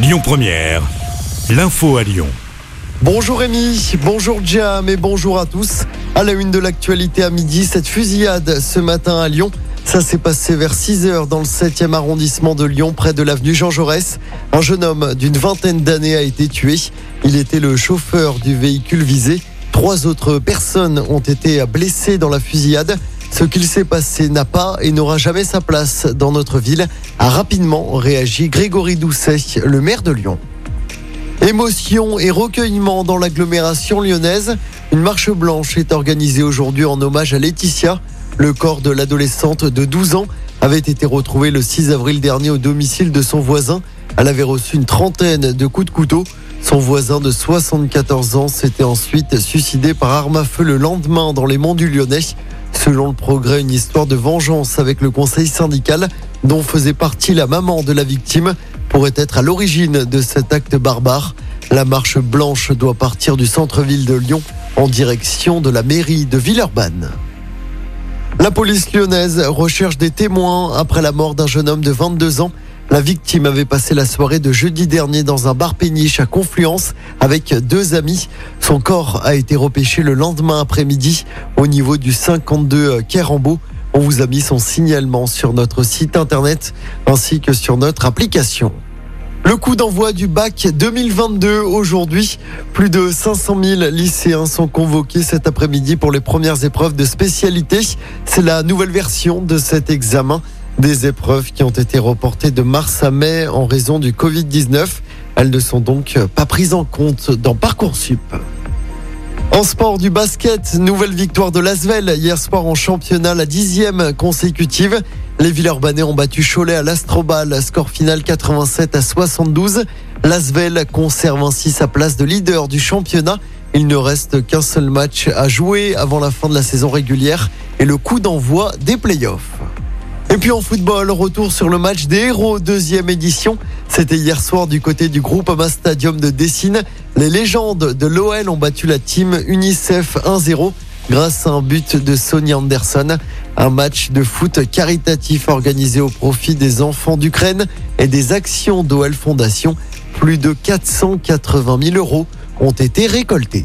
Lyon Première, l'info à Lyon. Bonjour Rémi, bonjour Jam et bonjour à tous. À la une de l'actualité à midi, cette fusillade ce matin à Lyon. Ça s'est passé vers 6 heures dans le 7e arrondissement de Lyon, près de l'avenue Jean Jaurès. Un jeune homme d'une vingtaine d'années a été tué. Il était le chauffeur du véhicule visé. Trois autres personnes ont été blessées dans la fusillade. Ce qu'il s'est passé n'a pas et n'aura jamais sa place dans notre ville, a rapidement réagi Grégory Doucet, le maire de Lyon. Émotion et recueillement dans l'agglomération lyonnaise. Une marche blanche est organisée aujourd'hui en hommage à Laetitia. Le corps de l'adolescente de 12 ans avait été retrouvé le 6 avril dernier au domicile de son voisin. Elle avait reçu une trentaine de coups de couteau. Son voisin de 74 ans s'était ensuite suicidé par arme à feu le lendemain dans les monts du Lyonnais. Selon le progrès, une histoire de vengeance avec le conseil syndical dont faisait partie la maman de la victime pourrait être à l'origine de cet acte barbare. La marche blanche doit partir du centre-ville de Lyon en direction de la mairie de Villeurbanne. La police lyonnaise recherche des témoins après la mort d'un jeune homme de 22 ans. La victime avait passé la soirée de jeudi dernier dans un bar péniche à Confluence avec deux amis. Son corps a été repêché le lendemain après-midi au niveau du 52 Kerambo. On vous a mis son signalement sur notre site internet ainsi que sur notre application. Le coup d'envoi du bac 2022 aujourd'hui. Plus de 500 000 lycéens sont convoqués cet après-midi pour les premières épreuves de spécialité. C'est la nouvelle version de cet examen. Des épreuves qui ont été reportées de mars à mai en raison du Covid-19. Elles ne sont donc pas prises en compte dans Parcoursup. En sport du basket, nouvelle victoire de Lasvel hier soir en championnat, la dixième consécutive. Les Villeurbanais ont battu Cholet à l'Astrobal, score final 87 à 72. Lasvel conserve ainsi sa place de leader du championnat. Il ne reste qu'un seul match à jouer avant la fin de la saison régulière et le coup d'envoi des playoffs. Et puis en football, retour sur le match des héros, deuxième édition. C'était hier soir du côté du groupe Ama Stadium de Dessine. Les légendes de l'OL ont battu la team UNICEF 1-0 grâce à un but de Sonny Anderson. Un match de foot caritatif organisé au profit des enfants d'Ukraine et des actions d'OL Fondation. Plus de 480 000 euros ont été récoltés.